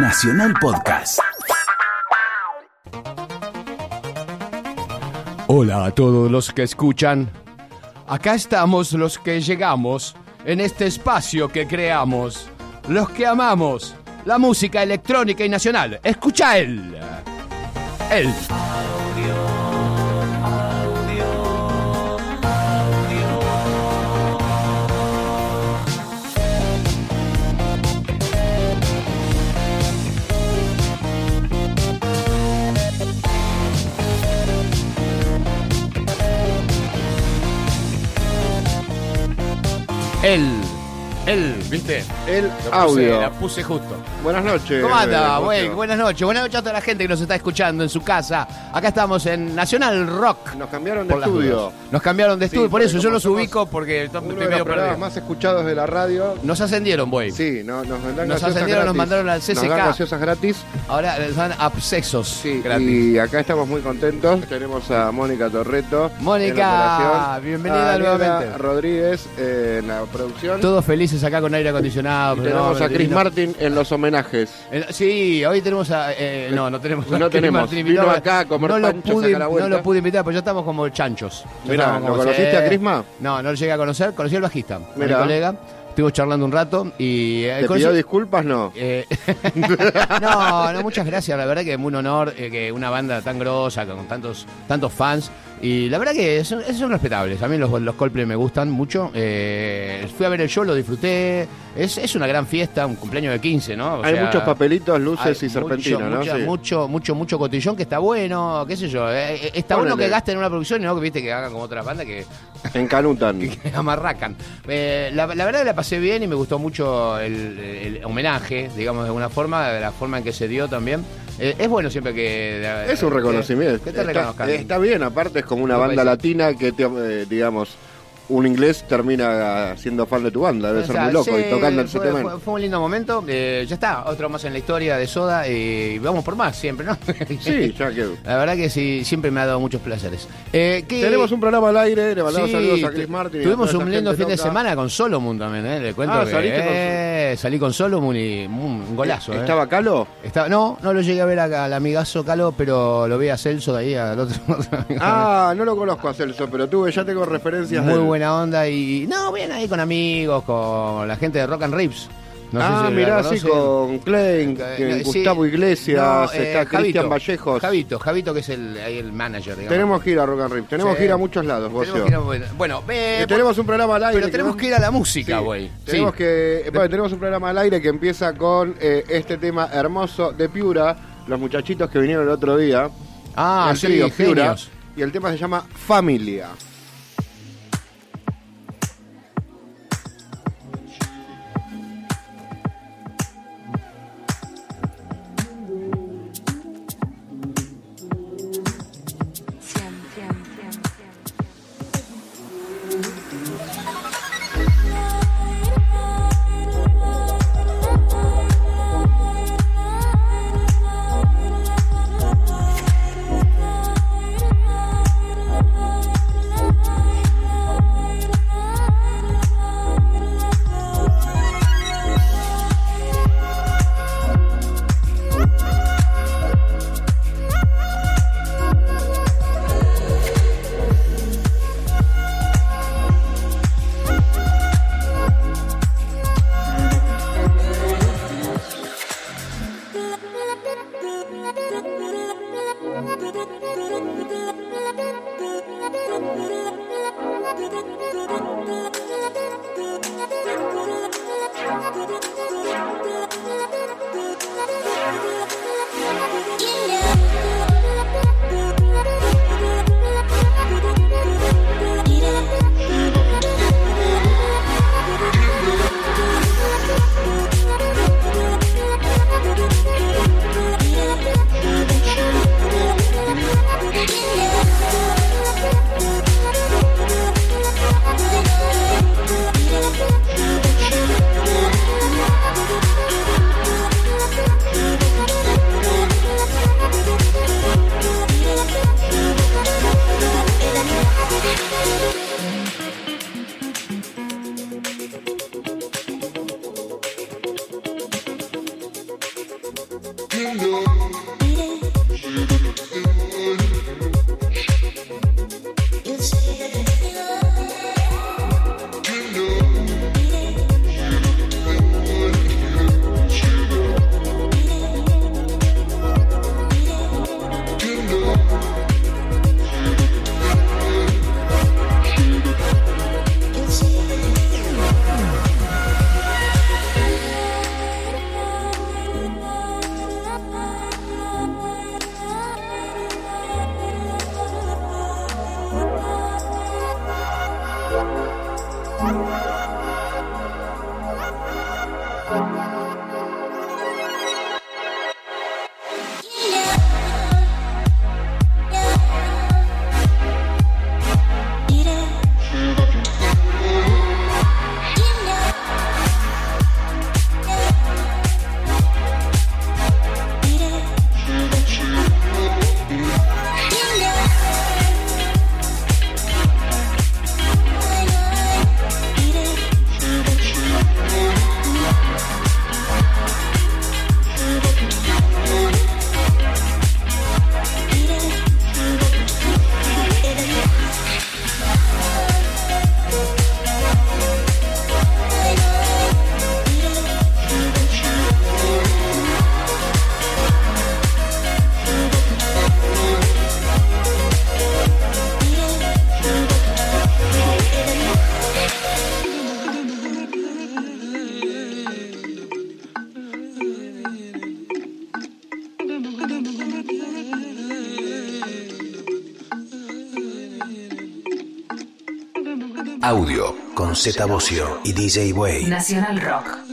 Nacional Podcast. Hola a todos los que escuchan. Acá estamos los que llegamos en este espacio que creamos. Los que amamos la música electrónica y nacional. Escucha él. Él. Él. Él, ¿viste? El Lo puse- audio. La puse justo. Buenas noches. ¿Cómo anda, güey? Mocho. Buenas noches. Buenas noches a toda la gente que nos está escuchando en su casa. Acá estamos en Nacional Rock. Nos cambiaron de Por las estudio. dudas. Nos cambiaron de Sí, estudio, por porque eso yo como los somos ubico porque estoy Uno de medio los programas perdido. más escuchados de la radio. Nos ascendieron, güey. Sí, no, nos dan Nos ascendieron, nos mandaron al Nos CCK. dan gaseosas gratis. Ahora les dan abscesos Sí, gratis. y acá estamos muy contentos. Tenemos a Mónica Torreto. Mónica, en la operación, bienvenida a nuevamente. Rodríguez eh, en la producción. Todos felices acá con aire y tenemos a Chris. Martin en los homenajes. Eh, Sí, hoy tenemos a. eh, no, no tenemos a No Chris tenemos. Martin Vino acá a comer no lo pude, a la. No lo pude invitar, pues ya estamos como chanchos. Estamos ¿lo conociste a Crisma? No, no lo llegué a conocer. Conocí al bajista, mi colega. Estuvimos charlando un rato y. eh, ¿Te conocí- pidió disculpas? No. Eh, no, no, muchas gracias. La verdad que es un honor eh, que una banda tan grosa, con tantos, tantos fans. Y la verdad que son, son respetables. A mí los, los Coldplay me gustan mucho. Eh, fui a ver el show, lo disfruté. Es, es una gran fiesta, un cumpleaños de 15, ¿no? O Hay sea, muchos papelitos, luces y serpentina, mucho, ¿no? Sí. mucho, mucho, mucho cotillón que está bueno, qué sé yo. eh, eh, está bueno que gasten en una producción y no que viste que hagan como otras bandas que, Encanutan. que amarracan. Eh, la, la verdad que la pasé bien y me gustó mucho el, el homenaje, digamos de alguna forma, de la forma en que se dio también. Eh, es bueno siempre que... Es un reconocimiento. Que te está, reconozcan. está bien, aparte es como una banda latina que, te, eh, digamos, un inglés termina siendo fan de tu banda. Debe O ser muy loco. sí, y tocando el fue, fue- fue un lindo momento. Eh, ya está, otro más en la historia de Soda y vamos por más siempre, ¿no? Sí, ya que. La verdad que sí, siempre me ha dado muchos placeres. Eh, ¿qué- Tenemos un programa al aire, le mandamos Sí, saludos a Chris Martin. Tuvimos un lindo fin de semana con Solomon también, ¿eh? Le cuento Ah, que saliste con eh, salí con Solomon y un golazo. ¿eh? ¿Estaba Calo? Estaba- no, no lo llegué a ver acá al amigazo Calo, pero lo vi a Celso de ahí, al otro. otro amigo. Ah, no lo conozco a Celso, pero tuve, ya tengo referencias Muy él. Buena onda y. No, bien ahí con amigos, con la gente de Rock and Rips. No sé ah, si mirá, sí, conocen. con Klein, Eh, sí. Gustavo Iglesias, No, está eh, Cristian Vallejos. Javito, Javito que es el, el manager, digamos. Tenemos que ir a Rock and Rip, tenemos Sí. que ir a muchos lados, vos Tenemos que ir a- bueno, eh, tenemos un programa al aire. pero tenemos que ir a la música, güey. Tenemos que, bueno, tenemos un programa al aire que empieza con eh, este tema hermoso de Piura, los muchachitos que vinieron el otro día. Ah, sí, Piura, y el tema se llama Familia. Z Bocio y DJ Way. Nacional Rock.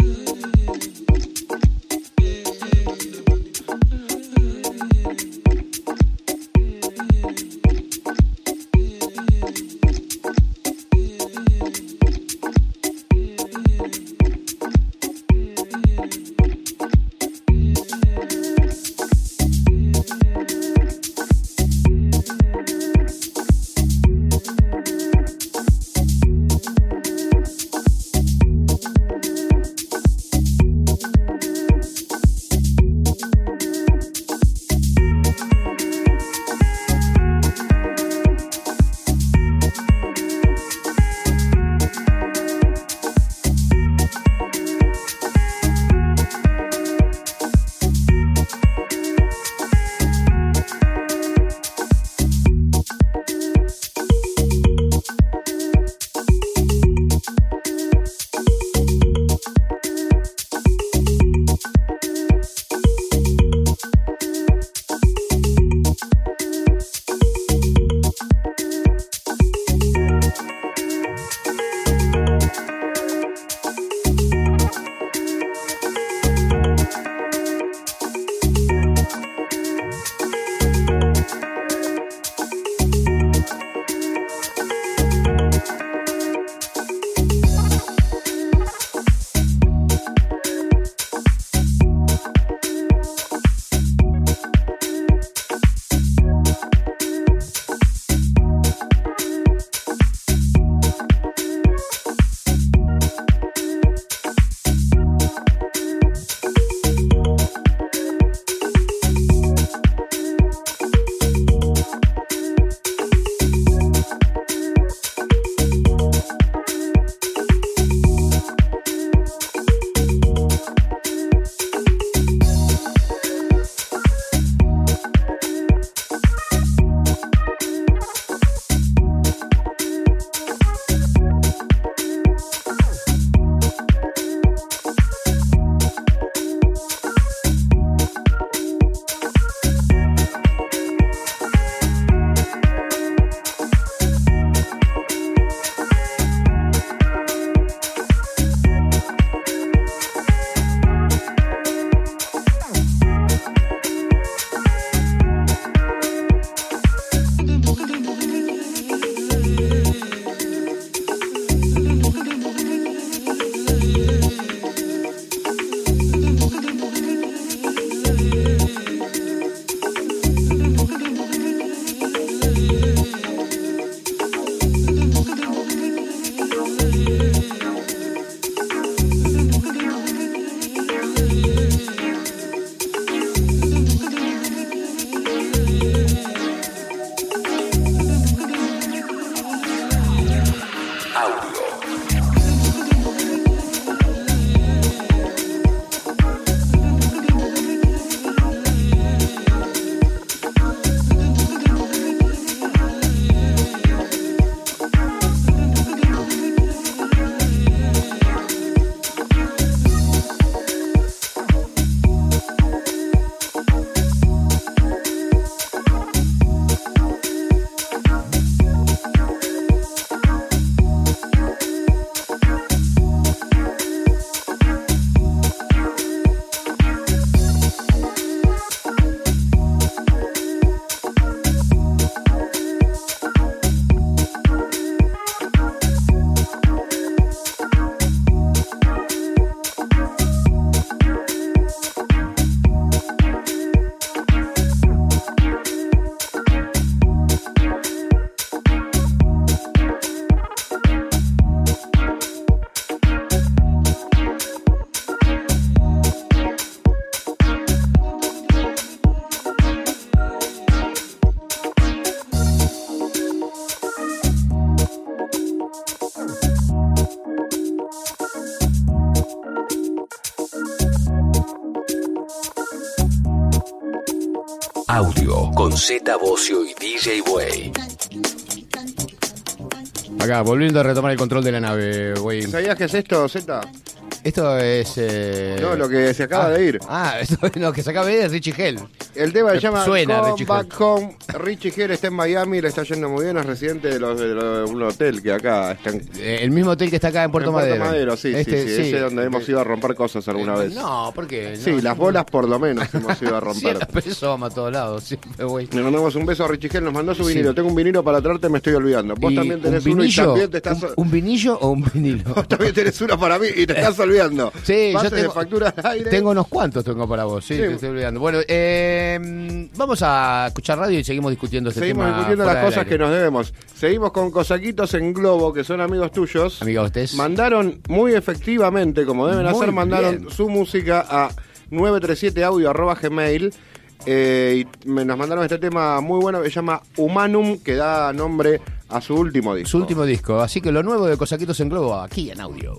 Volviendo a retomar el control de la nave, güey. ¿Sabías qué es esto, Z? Esto es. eh, No, lo que se acaba ah, de ir. Ah, esto es lo que se acaba de ir es Richie Hell. El tema se llama Suena, Come Richie Back Home. Richie Hell está en Miami, le está yendo muy bien, es residente de, los- de los- un hotel que acá está en, Eh, el mismo hotel que está acá en Puerto en Puerto Madero. Madero. Sí, Este, sí, sí, ese es donde hemos ido a romper cosas alguna vez. No, ¿por qué? Sí, No, las bolas por lo menos hemos ido a romper. Pero eso vamos a todos lados, siempre, güey. Le mandamos un beso a Richie Hell, nos mandó su Sí. vinilo. Tengo un vinilo para traerte, me estoy olvidando. Vos también tenés un uno y vinillo, también te estás... un, un vinillo o un vinilo? Vos también tenés uno para mí y te estás olvidando. Sí, yo tengo- de factura al aire. Tengo unos cuantos tengo para vos, sí, Sí. te estoy olvidando. Bueno, eh, vamos a escuchar radio y seguimos discutiendo este Seguimos tema. discutiendo fuera las cosas que nos debemos. Seguimos con Cosaquitos en Globo, que son amigos tuyos. Amigos, ustedes. Mandaron muy efectivamente, como deben Muy hacer, mandaron su música a 937audio arroba gmail. eh, y me- nos mandaron este tema muy bueno que se llama Humanum, que da nombre a su último disco. Su último disco. Así que lo nuevo de Cosaquitos en Globo aquí en audio.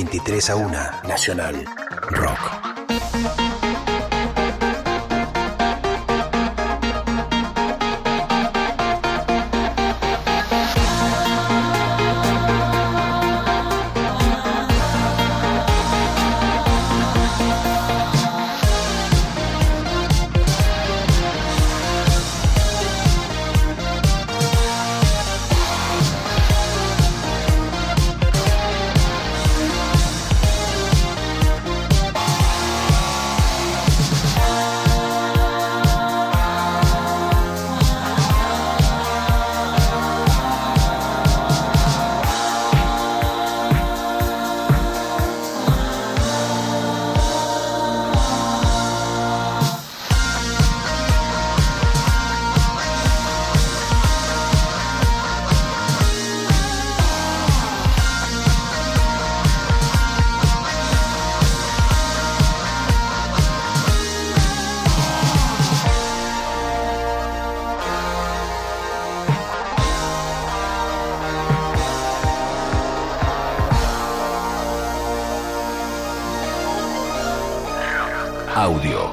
23 a 1, Nacional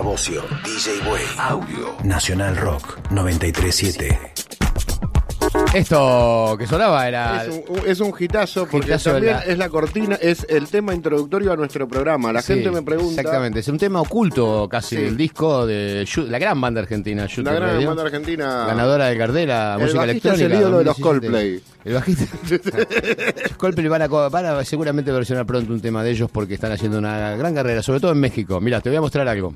Bocio, DJ Way, Audio, Nacional Rock 937. Esto que sonaba era. Es un, es un hitazo porque Hitazo también la- es la cortina, es el tema introductorio a nuestro programa. La Sí, gente me pregunta. Exactamente, es un tema oculto casi Sí. del disco de la gran banda argentina, La Shooter gran Radio, banda argentina. ganadora de Gardela, El música bajista es electrónica. el ídolo de los 2017. Coldplay. El bajista. Coldplay van a, co- van a seguramente versionar pronto un tema de ellos porque están haciendo una gran carrera, sobre todo en México. Mira, te voy a mostrar algo.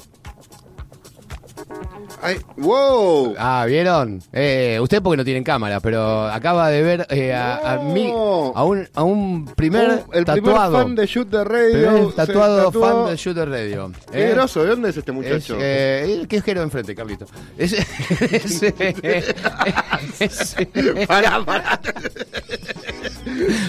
Ay, ¡Wow! Ah, ¿vieron? Eh, usted porque no tienen cámara, pero acaba de ver eh, a, mí, a un, a un primer Un- el tatuado. primer fan de Shoot the Radio. tatuado tatuó. fan de Shooter Radio. Qué Eh, groso, ¿de dónde es este Es, muchacho? eh, es Jero enfrente, Carlito. Es, es- es- Pará, pará.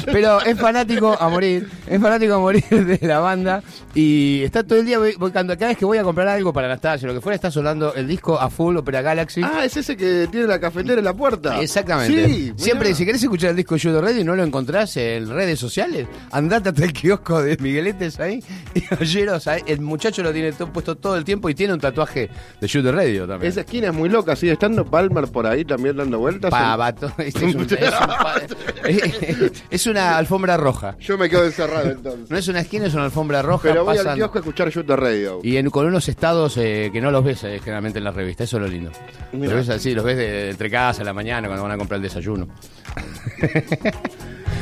pero es fanático a morir, es fanático a morir de la banda y está todo el día, voy- cada vez que voy a comprar algo para Anastasia, lo que fuera, está sonando el disco a full Opera Galaxy. Ah, es ese que tiene la cafetera en la puerta. Exactamente. Sí. Siempre, si querés escuchar el disco de Judo Radio y no lo encontrás en redes sociales, andate hasta el kiosco de Migueletes ahí y oyeros ahí. El muchacho lo tiene todo, puesto todo el tiempo y tiene un tatuaje de Judo Radio también. Esa esquina es muy loca, sigue estando Palmer por ahí también dando vueltas. Pavato. Este es, un- es un pa- es una alfombra roja. Yo me quedo encerrado entonces. No es una esquina, es una alfombra roja. Pero voy al kiosco a escuchar Shoot the Radio. y en- con unos estados eh, que no los ves eh, generalmente en la revista, eso es lo lindo. Mirá. Los ves así, los ves de, entre casa a la mañana cuando van a comprar el desayuno.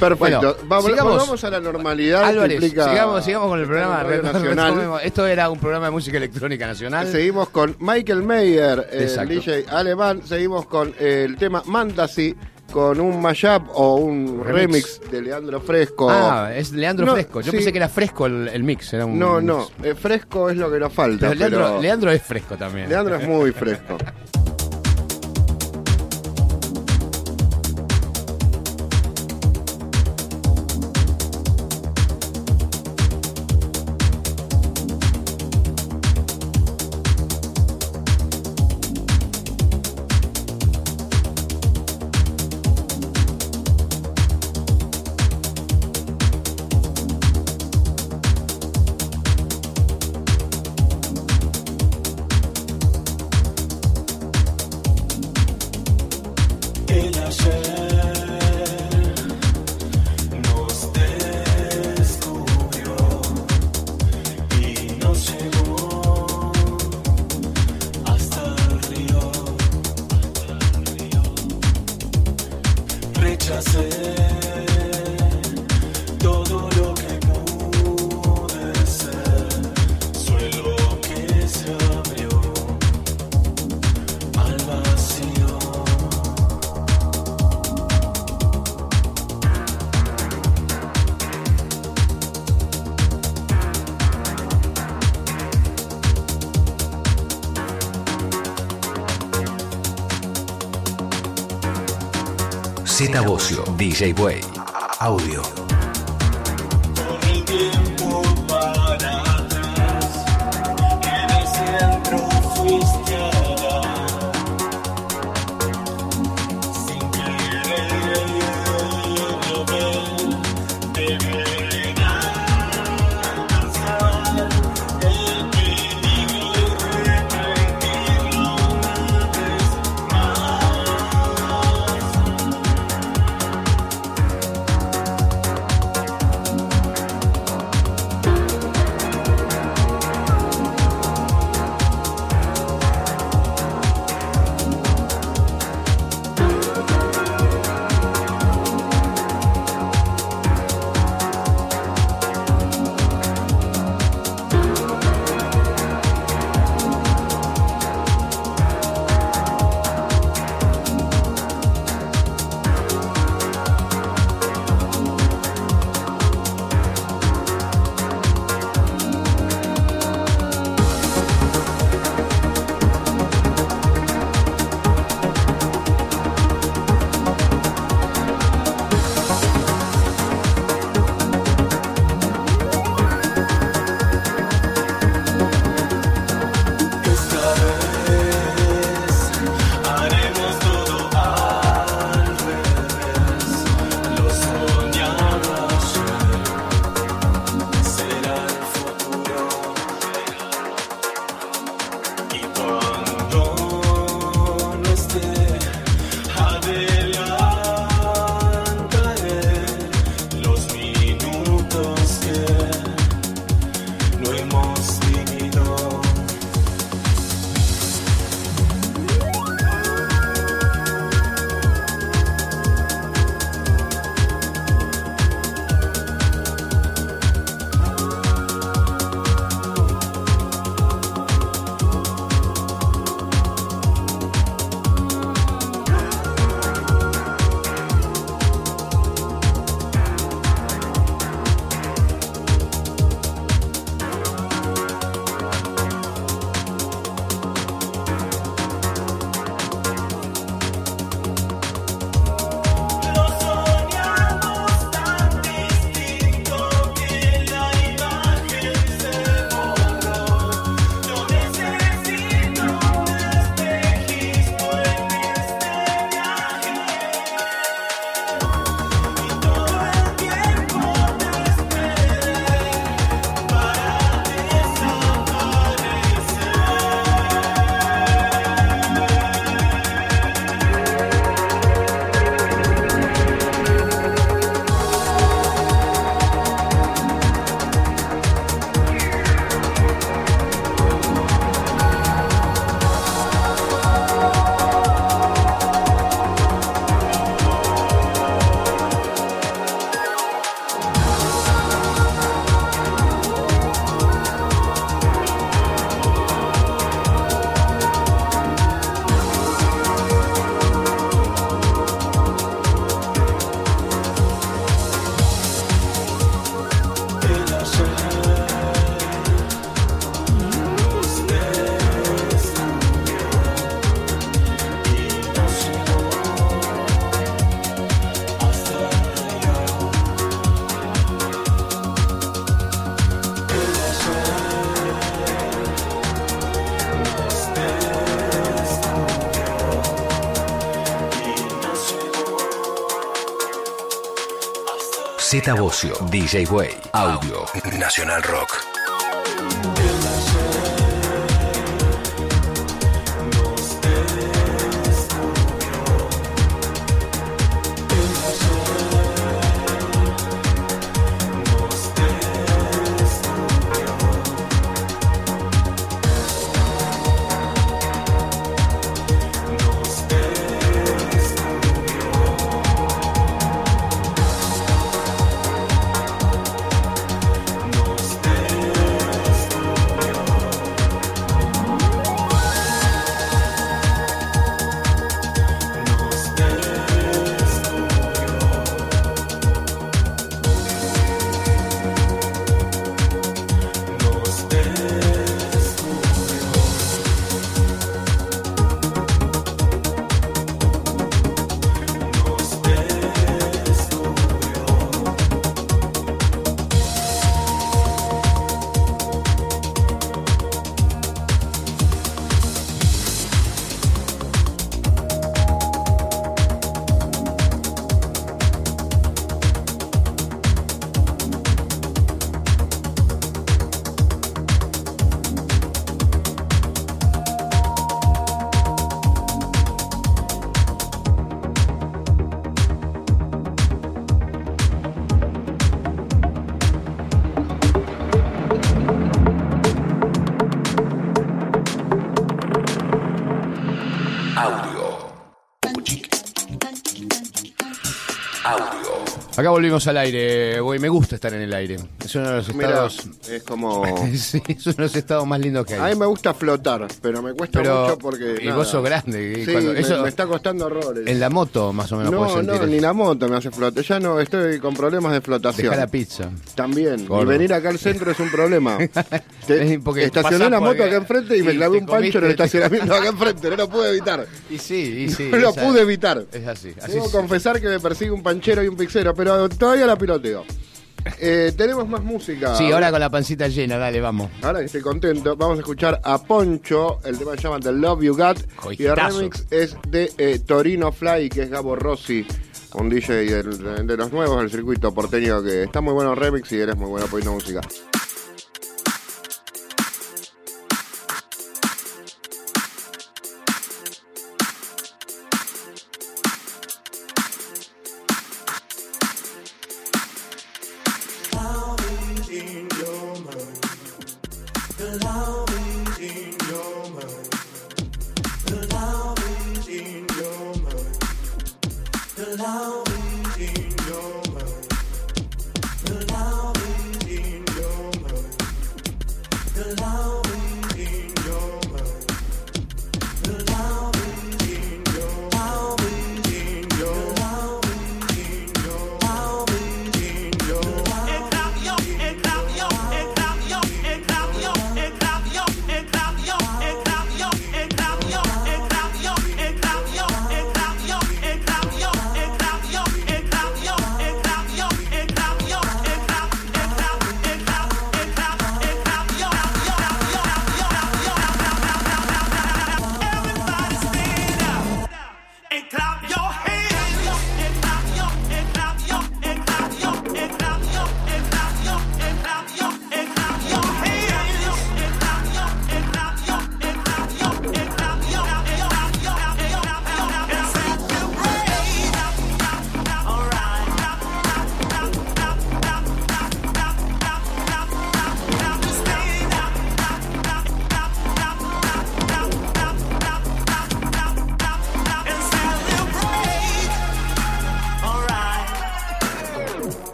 Perfecto. Bueno, vamos, sigamos. a la normalidad. Álvarez, implica sigamos, sigamos con el programa. Retomemos- Nacional. Esto era un programa de música electrónica nacional. Seguimos con Michael Mayer, el. DJ alemán. Seguimos con el tema Mantasy, con un mashup o un remix, Remix. de Leandro Fresco. Ah, es Leandro No, Fresco. Yo sí. pensé que era fresco el, el mix. Era un No, mix. no, eh, fresco es lo que nos falta. Pero Leandro, pero Leandro es fresco también. Leandro es muy fresco. Bocio, DJ Way. Z Bocio, DJ Way. Audio. Nacional Rock. Acá volvimos al aire, güey. Me gusta estar en el aire. Es uno de los estados. Es como... sí, es uno de los estados más lindos que A mí hay. me gusta flotar, pero me cuesta Pero- mucho porque... y nada. vos sos grande, y Sí, cuando- me, eso- me está costando horrores. En la moto, más o menos, no, sentir. no, eso. ni la moto me hace flotar. Ya no estoy con problemas de flotación. Dejá la pizza. También. Gordo. Y venir acá al centro es un problema. Te- porque estacioné la moto acá enfrente y me clavé un pancho en el estacionamiento acá enfrente. No lo pude evitar. Y sí, y sí. no lo pude evitar. Es así. así Debo sí. confesar que me persigue un panchero y un pixero, pero todavía la piloteo. Eh, tenemos más música. Sí, ahora con la pancita llena, dale, vamos. Ahora que estoy contento, vamos a escuchar a Poncho. El tema se llama The Love You Got. Y el remix es de eh, Torino Fly, que es Gabo Rossi, un DJ de los nuevos del circuito porteño que está muy bueno el remix y eres muy bueno poniendo música.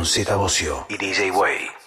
con Z Bocio y DJ Way.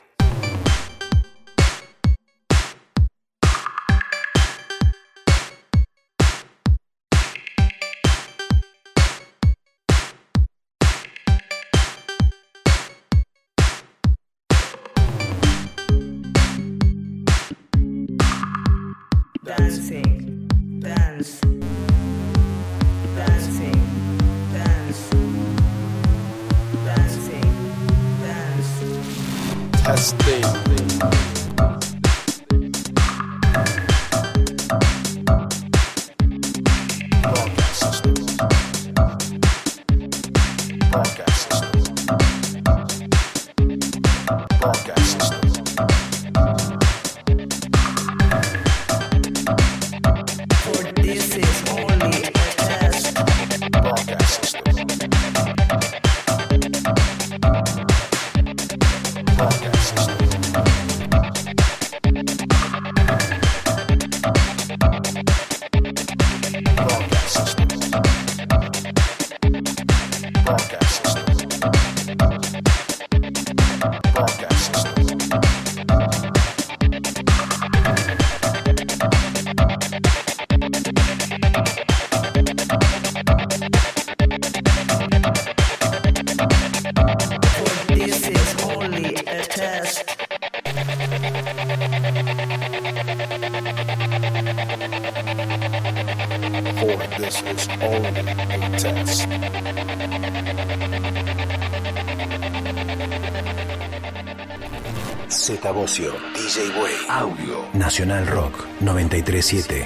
DJ Way, Audio, Nacional Rock 937.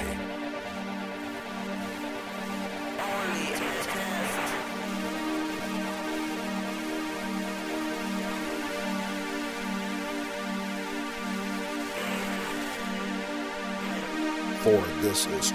For this is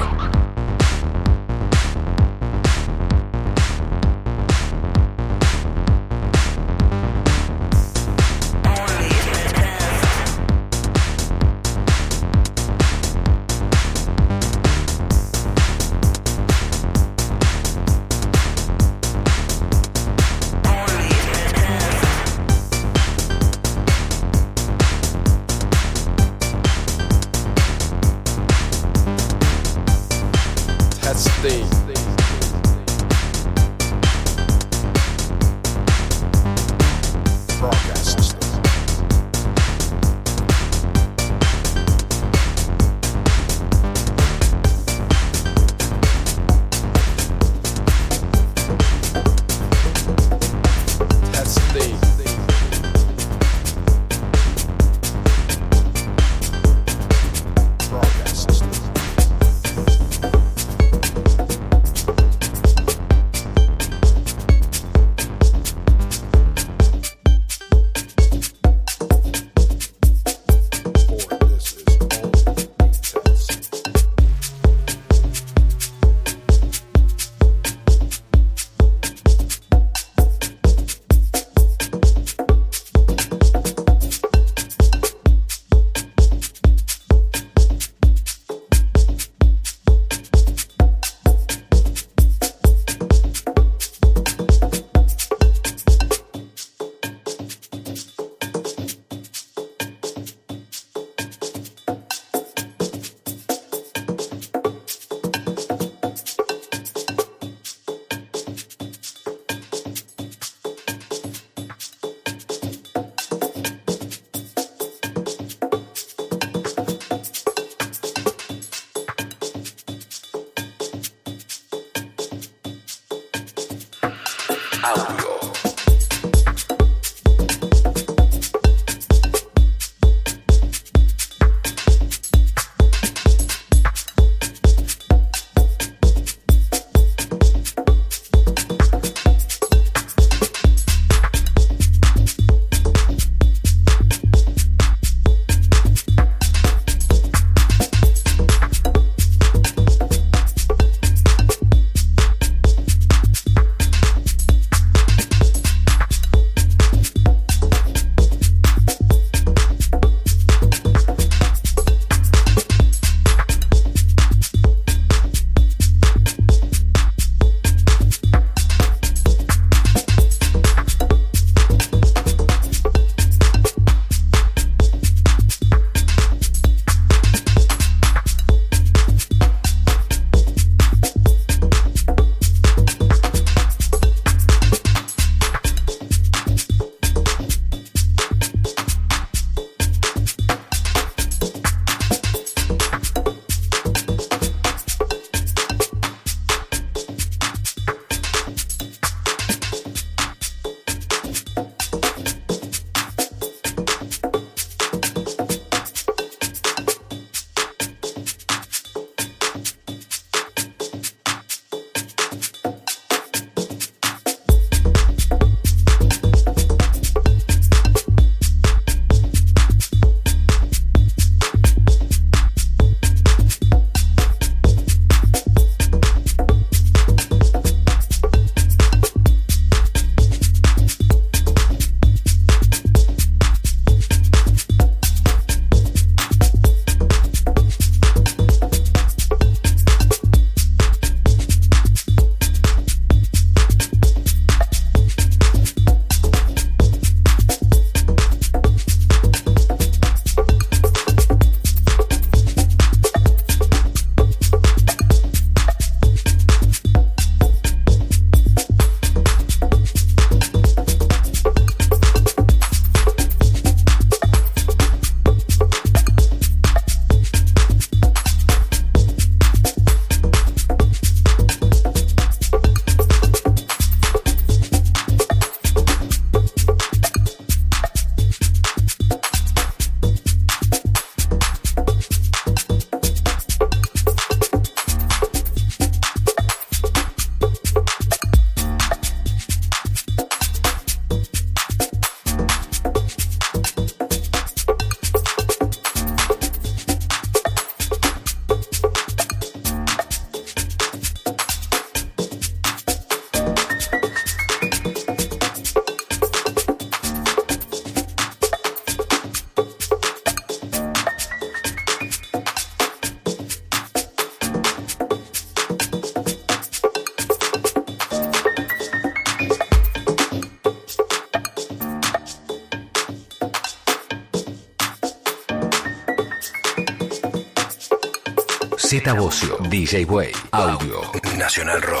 DJ Way, Audio, Nacional Rock.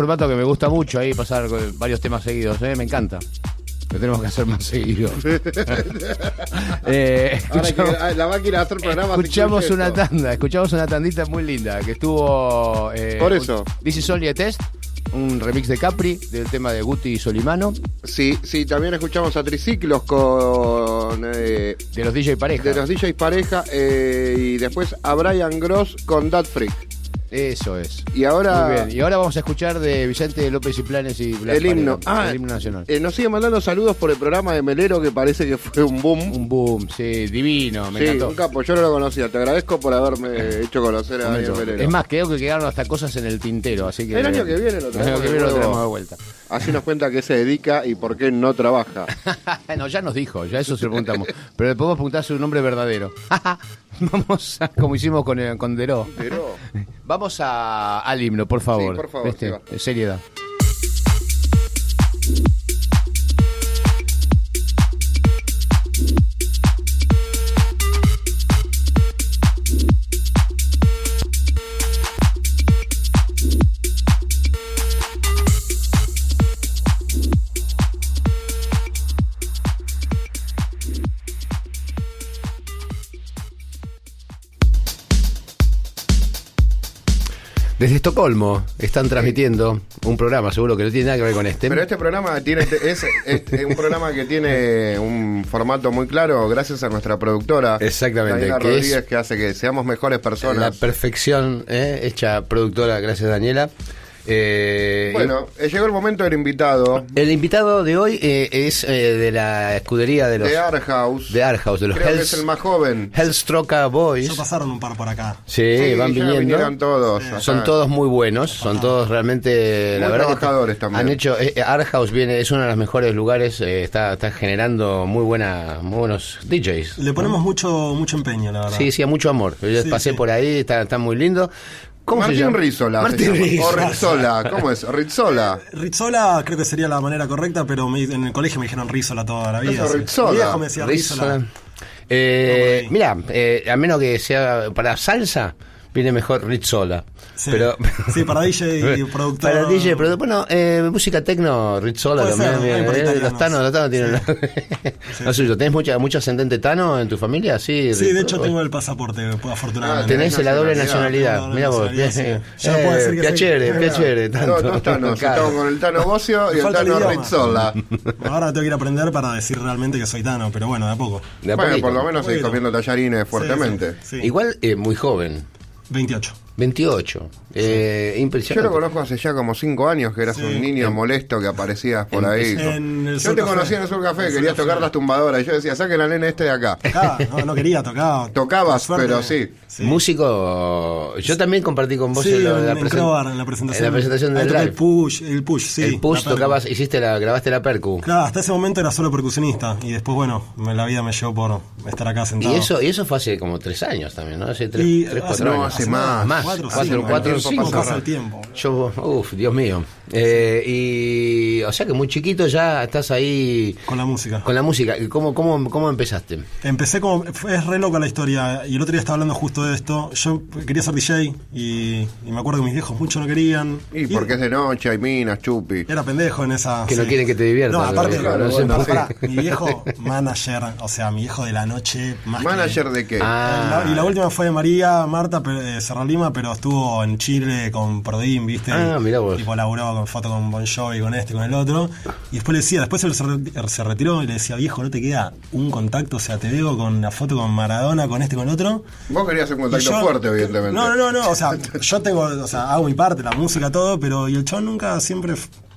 Formato que me gusta mucho ahí pasar varios temas seguidos, ¿eh? me encanta. Lo tenemos que hacer más seguido. Eh, que escuchamos- la máquina hacer programas. Escuchamos una esto. tanda, escuchamos una tandita muy linda que estuvo. eh, Por eso. This is only a test, un remix de Capri del tema de Guti y Solimano, Sí, sí, también escuchamos a Triciclos con. eh, de los DJ Pareja. de los DJs pareja eh, y después a Brian Gross con Dat Freak. Eso es. Y ahora. Muy bien. Y ahora vamos a escuchar de Vicente López y Planes y Blas El himno. Ah, el himno nacional. eh, nos sigue mandando saludos por el programa de Melero que parece que fue un boom. Un boom, sí, divino, me sí, encantó. un capo, yo no lo conocía. Te agradezco por haberme hecho conocer a Daniel. Melero. Es más, creo que quedaron hasta cosas en el tintero, así que... El año que viene lo año que viene lo tenemos de vuelta. Así nos cuenta qué se dedica y por qué no trabaja. no, ya nos dijo, ya eso se lo preguntamos. Pero le podemos preguntar su nombre verdadero. Vamos a, como hicimos con, eh, con Deró. Pero. Vamos a, al himno, por favor. Sí, por favor. Eh, Seriedad. Desde Estocolmo están transmitiendo un programa, seguro que no tiene nada que ver con este. Pero este programa tiene es, es- es un programa que tiene un formato muy claro gracias a nuestra productora Exactamente, Daniela que Rodríguez es- que hace que seamos mejores la personas. perfección eh, hecha productora, gracias Daniela. Eh, Bueno, eh, llegó el momento del invitado El invitado de hoy eh, es eh, de la escudería de los de Art House. de Art House, de los Creo que Hells- es el más joven. Hellstroker Boys. Ya pasaron un par por acá. Sí, Sí, van ya viniendo. vinieron todos. acá. Son todos muy buenos, son todos realmente la Muy verdad que trabajadores también. Han hecho eh, eh, Art House viene es uno de los mejores lugares, eh, está está generando muy buena muy buenos DJs. Le ponemos mucho mucho empeño, la verdad. Sí, sí, mucho amor. Yo Sí, pasé sí. por ahí, está, está muy lindo. ¿Cómo Martín se llama? Rizzola. Martín llama. O Rizzola. Rizzola. ¿Cómo es? Rizzola. Rizzola creo que sería la manera correcta, pero me- en el colegio me dijeron Rizzola toda la vida. Eso. Rizzola. Mi viejo me decía Rizzola. Rizzola. Eh, mira, eh, a menos que sea para salsa, viene mejor Rizzola. Sí. Pero, Sí, para DJ y productor. Para DJ, pero bueno, eh, música tecno, Rizzola también. ser, eh, los tanos, los tanos tienen lo, lo suyo. ¿Tenés mucha, mucho ascendente tano en tu familia? Sí, Sí, de hecho tengo el pasaporte, afortunadamente. Ah, Tenés la doble nacionalidad, la Mira vos, sí. Ya no puedo decir que soy- piacere, piacere, No, tanto. Claro. Estamos con el Tano Bocio y el Tano. Rizzola. Ahora tengo que ir a aprender para decir realmente que soy Tano, pero bueno, de a poco. De a Bueno, poquito. por lo menos seguís comiendo tallarines fuertemente. Sí, sí, sí. Igual eh, muy joven, 28. 28. Eh, Yo impresionante. lo conozco hace ya como cinco años, que eras Sí. un niño molesto que aparecías por En- ahí. en el yo te Café. conocí en el Sur Café, el querías Café. tocar las tumbadoras. Y yo decía, saquen al nene este de acá. Tocaba, no, no quería, tocaba. Tocabas, pero sí. Sí. Músico, yo también compartí con vos Sí, en, la, en, la en presen- Crobar, en la presentación. en la presentación del el push, el push, sí. el push la tocabas, hiciste la, grabaste la percu. Claro, hasta ese momento era solo percusionista y después, bueno, me- la vida me llevó por estar acá sentado. Y eso, y eso fue hace como tres años también, ¿no? Hace tres, Y tres, hace- cuatro no, años. hace más. Más, Cuatro, cuatro, cinco, cuatro, el tiempo cinco. pasa pasa el tiempo. Yo, uff, Dios mío. Eh, y, o sea que muy chiquito ya estás ahí Con la música. con la música. ¿Y ¿Cómo, cómo, cómo empezaste? Empecé como. Es re loca la historia. Y el otro día estaba hablando justo de esto. Yo quería ser DJ y, y me acuerdo que mis viejos mucho no querían. Y porque es de noche, hay minas, chupi. Era pendejo en esa. Que no quieren que te diviertas, No, aparte, claro, no no, se puede. pará, mi viejo manager, o sea, mi viejo de la noche. Más que- ¿Manager de qué? Ah, La- y la última fue de María Marta eh, Serra Lima, pero estuvo en Chile con Prodin, ¿viste? Ah, mirá vos. Tipo, laburó con foto con Bon Jovi, con este, con el otro. Y después le decía, después él se, re- se retiró y le decía, viejo, ¿no te queda un contacto? O sea, te veo con la foto con Maradona, con este, con el otro. Vos querías un contacto yo- fuerte, evidentemente. No, no, no, no, o sea, yo tengo, o sea, hago mi parte, la música, todo, pero y el chon nunca siempre.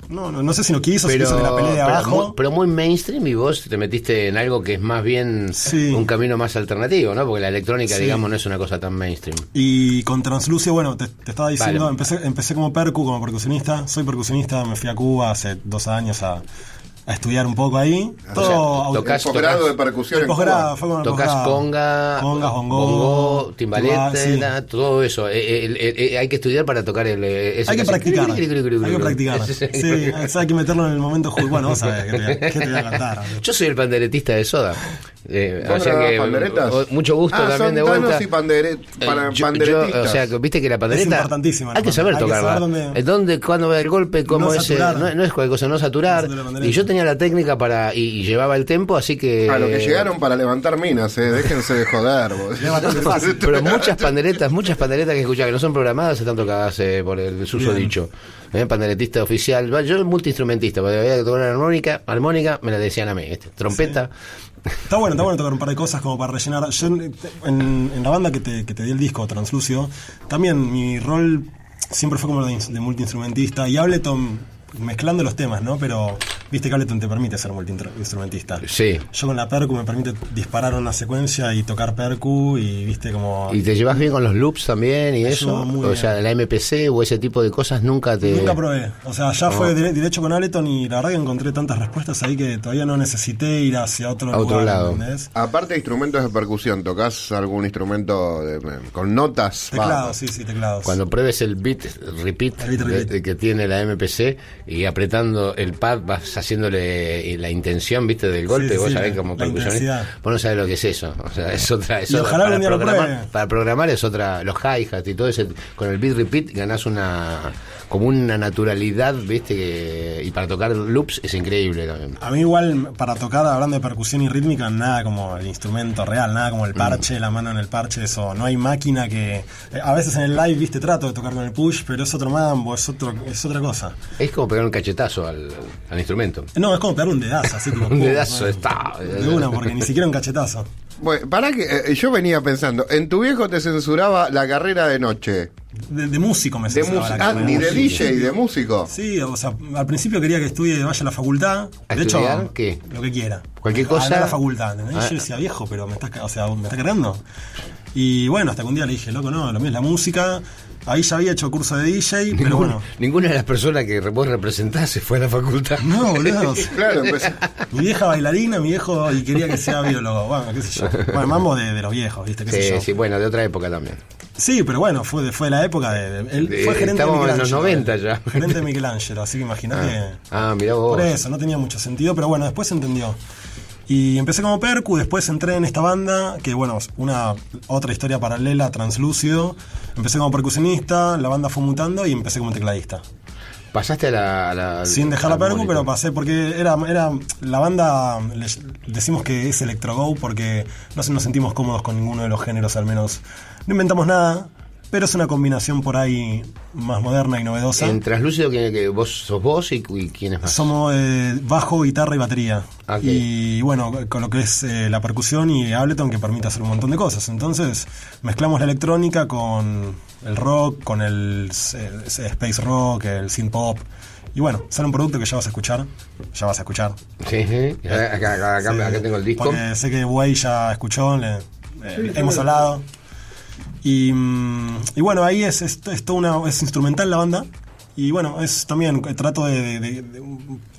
No, no, no sé si no quiso, si pero, quiso que la pelee de pero muy, pero muy mainstream y vos te metiste en algo que es más bien Sí. un camino más alternativo, ¿no? Porque la electrónica, Sí. digamos, no es una cosa tan mainstream. Y con Translucio, bueno, te, te estaba diciendo, Vale. empecé, empecé como percu, como percusionista. Soy percusionista, me fui a Cuba hace dos años a, a estudiar un poco ahí. Todo sea, auto- tocas- posgrado de percusión en posgrado, Cuba. fue el Tocas posgrado. conga, Congas, bongo, bongo, timbalete, tuba, sí. todo eso. Eh, eh, el- el- eh, hay que estudiar para tocar el. eh, ese Hay que practicar. Hay que practicar. Sí, hay que meterlo en el momento justo. Bueno, vos sabés qué te, qué te voy a cantar. Yo soy el panderetista de Soda. Eh, ¿Vos o sea grabás que panderetas? o- mucho gusto Ah, también son de vuelta. y pandere- Eh, para- yo- panderetistas. yo, o sea, que viste que la pandereta importantísima la hay que saber pandereta. Hay que tocarla. saber dónde- Eh, dónde, cuándo va el golpe, cómo No es, eh, saturar. no, no es cualquier cosa, no saturar. No y yo tenía la técnica para y, y llevaba el tempo, así que A lo que llegaron para levantar minas, eh. Déjense de joder. Es. Pero muchas panderetas, muchas panderetas que escuchás que no son programadas están tocadas eh, por el suso Bien. dicho. Eh, panderetista oficial. Va, Yo multiinstrumentista, porque había que tocar una armónica, armónica, me la decían a mí. ¿viste? Trompeta. Está bueno, está bueno tocar un par de cosas como para rellenar. Yo en, en- la banda que te, que te di el disco, Translucio, también mi rol siempre fue como de, de multiinstrumentista y Ableton mezclando los temas, ¿no? Pero viste que Ableton te permite ser multiinstrumentista. Sí. Yo con la percu me permite disparar una secuencia y tocar percu y viste como... ¿Y te llevas bien con los loops también y Me eso? muy O bien. sea, la MPC o ese tipo de cosas nunca te... Nunca probé. O sea, ya fue dire- derecho con Ableton y la verdad que encontré tantas respuestas ahí que todavía no necesité ir hacia otro A otro lugar, lado. ¿entendés? Aparte de instrumentos de percusión, ¿tocas algún instrumento de- con notas? Teclados, sí, sí, teclados. Cuando pruebes el beat repeat, El beat de- repeat. de que tiene la MPC y apretando el pad vas haciéndole la intención, viste, del golpe, sí, vos sí, sabés como percusionista, vos no sabés lo que es eso, o sea, es otra, es Y otra- ojalá para programar, para programar es otra, los hi-hats y todo ese, con el beat repeat ganás una, como una naturalidad, viste, que, y para tocar loops es increíble también. A mí igual, para tocar, hablando de percusión y rítmica, nada como el instrumento real, nada como el parche, la mano en el parche, eso. No hay máquina que... eh, A veces en el live, viste, trato de tocar con el push, pero es otro mambo, es, otro, es otra cosa. Es como pegar un cachetazo al, al instrumento. No, es como pegar un dedazo, así tipo... Un pum, dedazo, eh, está. De una, porque ni siquiera un cachetazo. Bueno, para que eh, yo venía pensando, en tu viejo te censuraba la carrera de noche. De, de músico me De censuraba mus- la ah, ni de músico. DJ, de músico. Sí, o sea, al principio quería que estudie, vaya a la facultad. ¿A de hecho, qué? lo que quiera. Cualquier cosa. A la facultad, ¿entendés? Ah. Yo decía, viejo, pero me estás, ca- o sea, me está cargando. Y bueno, hasta que un día le dije, loco, no, lo mío es la música. Ahí ya había hecho curso de DJ, pero bueno. Ninguna de las personas que vos representás se fue a la facultad. No, boludo. Claro, empecé- Mi vieja bailarina, mi viejo, y quería que sea biólogo. Bueno, qué sé yo. Bueno, mambo de, de los viejos, ¿viste? ¿Qué sé Sí, yo? sí, bueno, de otra época también. Sí, pero bueno, fue de, fue de la época de. de- él De- fue gerente de estamos en los Michelangelo. 90 él. ya. Gerente de Michelangelo, así que imagínate. Ah, mirá vos. Por eso, no tenía mucho sentido, pero bueno, después entendió. Y empecé como percu, después entré en esta banda, que bueno, una otra historia paralela, translúcido. Empecé como percusionista, la banda fue mutando y empecé como tecladista. Pasaste a la. a la- Sin dejar la percu, pero pasé porque era, era la banda, les- decimos que es electro-go porque no nos sentimos cómodos con ninguno de los géneros, al menos. No inventamos nada, pero es una combinación por ahí más moderna y novedosa. En Translúcido, que, que vos sos vos y, y quién es más. Somos eh, bajo, guitarra y batería. Ok. Y bueno, con lo que es eh, la percusión y Ableton que permite hacer un montón de cosas. Entonces mezclamos la electrónica con el rock, con el space rock, el synth pop. Y bueno, sale un producto que ya vas a escuchar. Ya vas a escuchar. Sí, sí. Acá, acá- acá- Sí, acá tengo el disco. Porque sé que Way ya escuchó, le- eh, hemos hablado. Y, mm, y bueno, ahí es, es, es toda una, es instrumental la banda. Y bueno, es también eh, trato de, de- de-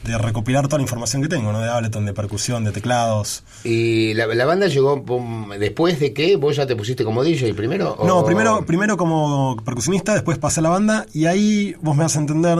de recopilar toda la información que tengo, ¿no? De Ableton, de percusión, de teclados. ¿Y la, la banda llegó pum, después de que vos ya te pusiste como DJ primero? o- No, primero, primero como percusionista, después pasé a la banda y ahí vos me vas a entender.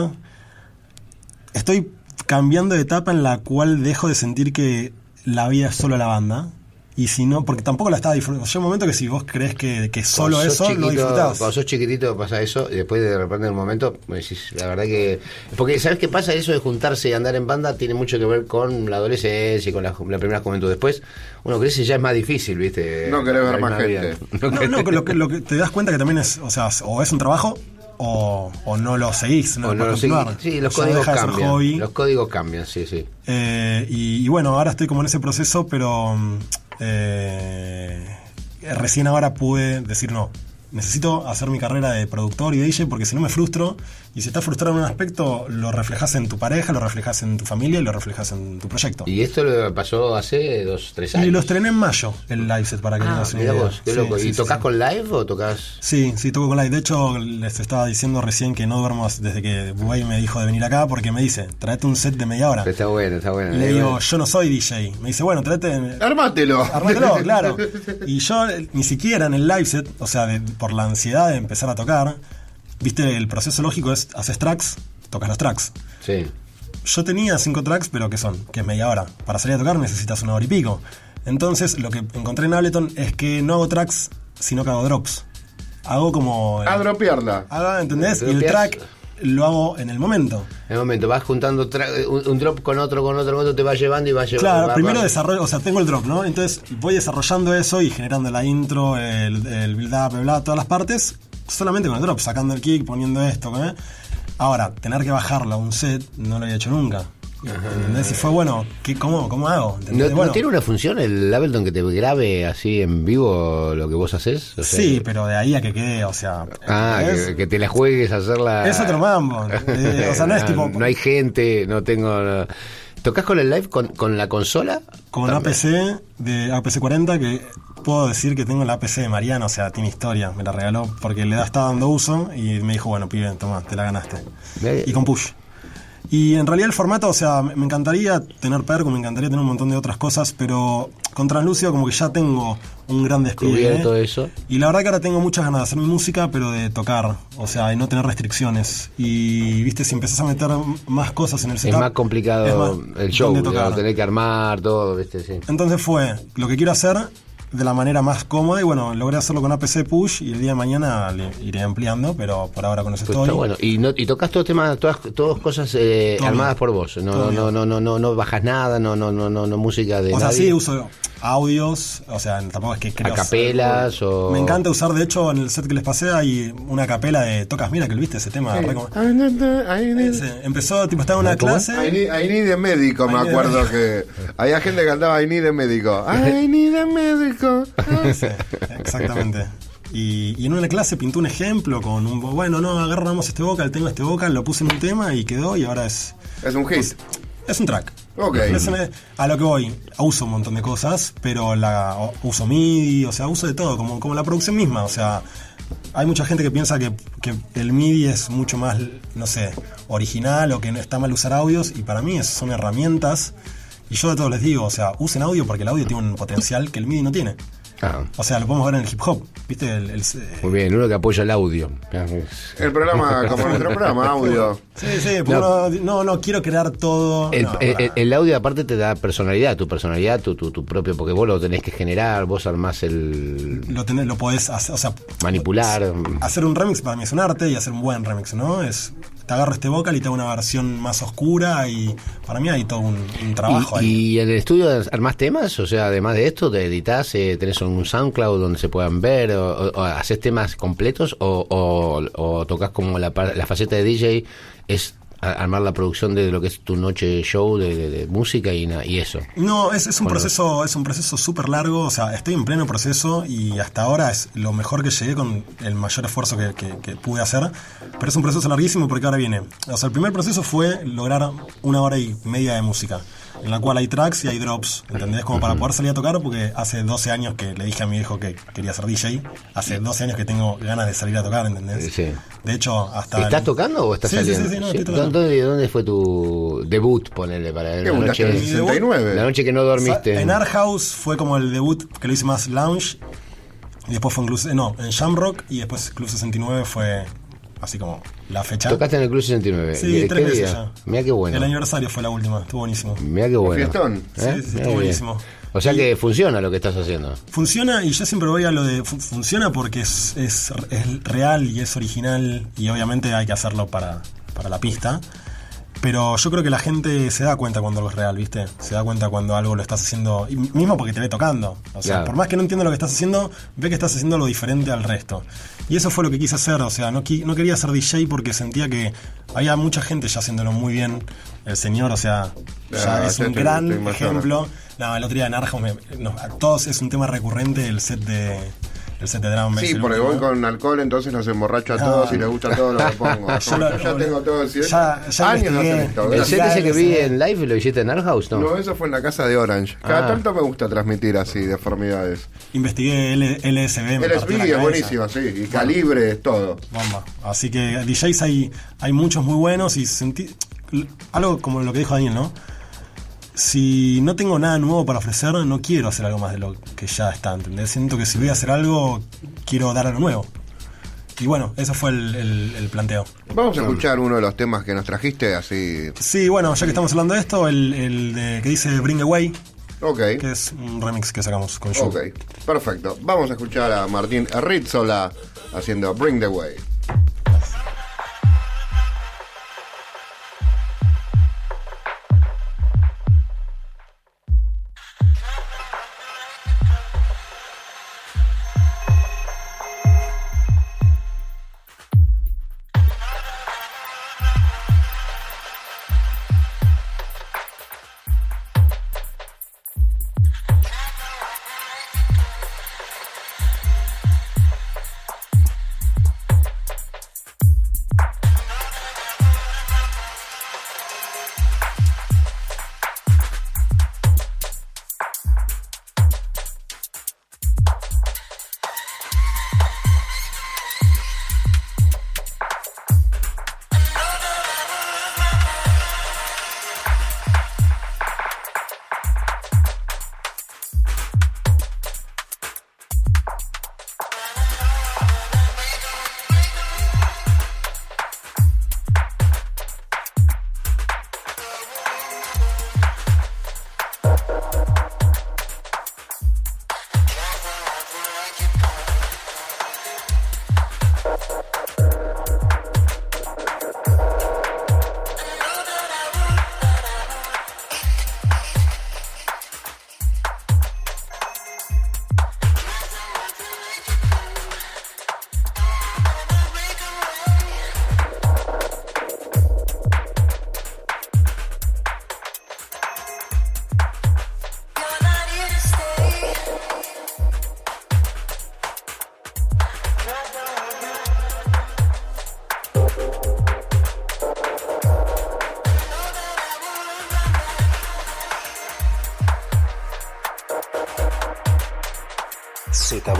Estoy cambiando de etapa en la cual dejo de sentir que la vida es solo la banda. Y si no, porque tampoco la estaba disfrutando. Llega un momento que si vos crees que, que solo Cuando sos eso, lo disfrutás. Cuando sos chiquitito pasa eso y después de repente en un momento me decís, la verdad que... Porque ¿sabes qué pasa? Eso de juntarse y andar en banda tiene mucho que ver con la adolescencia y con la, la primera juventud. Después uno crece y ya es más difícil, ¿viste? No querés ver más gente. No No, querés- no, lo que, lo que te das cuenta que también es, o sea, o es un trabajo o, o no lo seguís, no o lo no lo continuar. Sí, los códigos cambian. hobby. Los códigos cambian, sí, sí. Eh, y, y bueno, ahora estoy como en ese proceso, pero mm, eh, recién ahora pude decir no. Necesito hacer mi carrera de productor y DJ porque si no me frustro. Y si estás frustrado en un aspecto, lo reflejas en tu pareja, lo reflejas en tu familia y lo reflejas en tu proyecto. Y esto lo pasó hace dos, tres años. Y lo estrené en mayo, el live set, para que Ah, tengas una mirá idea. vos, qué Sí, loco. sí, ¿Y sí, tocas sí. con live o tocas...? Sí, sí, toco con live. De hecho, les estaba diciendo recién que no duermo desde que Buey me dijo de venir acá porque me dice, tráete un set de media hora. Está bueno, está bueno. Le digo, yo no soy DJ. Me dice, bueno, tráete... Armátelo. Armátelo, claro. Y yo eh, ni siquiera en el live set, o sea, de- por la ansiedad de empezar a tocar, viste, el proceso lógico es, haces tracks, tocas los tracks. Sí. Yo tenía cinco tracks, pero ¿qué son? Que es media hora. Para salir a tocar necesitas una hora y pico. Entonces, lo que encontré en Ableton es que no hago tracks, sino que hago drops. Hago como. A dropearla. Hago, ¿entendés? Y el track lo hago en el momento. En el momento, vas juntando tra- un, un drop con otro, con otro, con otro, te vas llevando y vas llevando. Claro, va- primero va- desarrollo, o sea, tengo el drop, ¿no? Entonces voy desarrollando eso y generando la intro, el, el build-up, bla, todas las partes, solamente con el drop, sacando el kick, poniendo esto, ¿eh? Ahora, tener que bajarlo a un set no lo había hecho nunca. ¿Entendés? Y fue bueno, ¿qué, cómo, ¿cómo hago? ¿No, tiene una función el Ableton que te grabe así en vivo lo que vos haces? O sea, sí, pero de ahí a que quede, o sea. Ah, que, que te la juegues a hacerla. Es otro mambo. Eh, o sea, no es tipo- No hay gente, no tengo. no- ¿Tocas con el live con, con la consola? Con También. APC de APC 40 que puedo decir que tengo la APC de Mariano, o sea, tiene historia, me la regaló porque le da- estaba dando uso y me dijo, bueno, pibe, toma, te la ganaste. Y con push. Y en realidad el formato, o sea, me encantaría tener Perco, me encantaría tener un montón de otras cosas, pero con Translúcido como que ya tengo un gran despliegue. Cubierto eso. Y la verdad que ahora tengo muchas ganas de hacer mi música, pero de tocar, o sea, y no tener restricciones. Y, viste, si empezás a meter más cosas en el Es setup... más complicado es más el show, tener que armar todo, ¿viste? Sí. Entonces fue lo que quiero hacer de la manera más cómoda y bueno, logré hacerlo con APC Push y el día de mañana le iré ampliando, pero por ahora con eso Pues estoy. está bueno. Y, no, y tocas todos temas, todas, todas cosas eh, armadas bien. por vos. No, no, no, no, no, no bajas nada, no, no, no, no, no música de o sea, nadie. sí, uso audios, o sea, tampoco es que creo... a capelas o. Me encanta usar, de hecho, en el set que les pasé hay una capela de Tocas Mira, que viste ese tema. re como- I need, I need- Ese, empezó, tipo, estaba en una clase... I need, I need a médico, me a acuerdo que había gente que cantaba I need a médico. I need a médico. Sí, exactamente. Y, y en una clase pintó un ejemplo con un... Bueno, no, agarramos este vocal, tengo este vocal, lo puse en un tema y quedó y ahora es... Es un hit. Es un track. Ok. Es a lo que voy, uso un montón de cosas, pero la uso MIDI, o sea, uso de todo, como, como la producción misma. O sea, hay mucha gente que piensa que, que el MIDI es mucho más, no sé, original o que no está mal usar audios, y para mí son herramientas. Y yo de todos les digo, o sea, usen audio porque el audio tiene un potencial que el MIDI no tiene. Ah, O sea, lo podemos ver en el hip hop, ¿viste? El- el- muy bien, uno que apoya el audio. El programa, como nuestro programa, audio. Sí, sí, No. no, no, quiero crear todo. El, no, el- audio aparte te da personalidad, tu personalidad, tu, tu, tu propio, porque vos lo tenés que generar, vos armás el lo, tenés, lo podés hacer, o sea, manipular. hacer un remix para mí es un arte y hacer un buen remix, ¿no? Es te agarro este vocal y te hago una versión más oscura y para mí hay todo un, un trabajo y, ahí. y en el estudio armás temas, o sea, además de esto, te editas, eh, tenés un SoundCloud donde se puedan ver, o, o- o haces temas completos, o, o, o tocas como la, la faceta de DJ, es armar la producción de lo que es tu noche show de, de- de música y, eso. No, es, es un Bueno. proceso, es un proceso súper largo, o sea, estoy en pleno proceso y hasta ahora es lo mejor que llegué con el mayor esfuerzo que, que- que pude hacer, pero es un proceso larguísimo porque ahora viene. O sea, el primer proceso fue lograr una hora y media de música, en la cual hay tracks y hay drops, ¿entendés? Como para poder salir a tocar, porque hace 12 años que le dije a mi hijo que quería ser DJ, hace 12 años que tengo ganas de salir a tocar, ¿entendés? Sí. De hecho, hasta... ¿Estás el- tocando o estás Sí, sí, saliendo? sí, sí, no, Sí. estoy tocando. ¿Dónde, dónde fue tu debut, ponele, para la noche, 69. la noche que no dormiste? En Art House fue como el debut que lo hice más lounge. Y después fue en Club, no, en Shamrock y después Club 69 fue así como la fecha. Tocaste en el Club 69. Sí, ¿Qué- tres qué veces día? ya. Mira qué bueno. El aniversario fue la última, estuvo buenísimo. Mira qué bueno. fiestón. Sí, sí, Mirá estuvo bien. buenísimo. O sea Y- que funciona lo que estás haciendo. Funciona y yo siempre voy a lo de fu- funciona porque es, es, es real y es original y obviamente hay que hacerlo para, para la pista. Pero yo creo que la gente se da cuenta cuando algo es real, ¿viste? Se da cuenta cuando algo lo estás haciendo, y mismo porque te ve tocando. O sea, Claro. por más que no entienda lo que estás haciendo, ve que estás haciendo lo diferente al resto. Y eso fue lo que quise hacer, o sea, no, no quería ser DJ porque sentía que había mucha gente ya haciéndolo muy bien. El señor, o sea, ya Ah, es ya un te- gran te ejemplo. No, el otro día en Arja, me- no, a todos es un tema recurrente el set de el set de Drum and Bass, Sí, porque voy con alcohol, entonces los emborracho a No, todos y no. les gusta todo lo que pongo. Ya tengo todo el ya- ya años hacer esto. ¿El set ese que vi en live lo hiciste en Art House? No. No, eso fue en la casa de Orange. Cada Ah. tanto me gusta transmitir así, deformidades. Investigué LSB. LSB es buenísima, sí. Y calibre, es todo. Bomba. Así que DJs hay, hay muchos muy buenos y sentí. Algo como lo que dijo Daniel, ¿no? si no tengo nada nuevo para ofrecer, no quiero hacer algo más de lo que ya está, ¿entendés? Siento que si voy a hacer algo, quiero dar algo nuevo. Y bueno, eso fue el, planteo. Vamos a escuchar uno de los temas que nos trajiste, así. Sí, bueno, ya que estamos hablando de esto, el, el de, que dice Bring Away. Ok. Que es un remix que sacamos con Show. Perfecto. Vamos a escuchar a Martín Rizzola haciendo Bring the Way.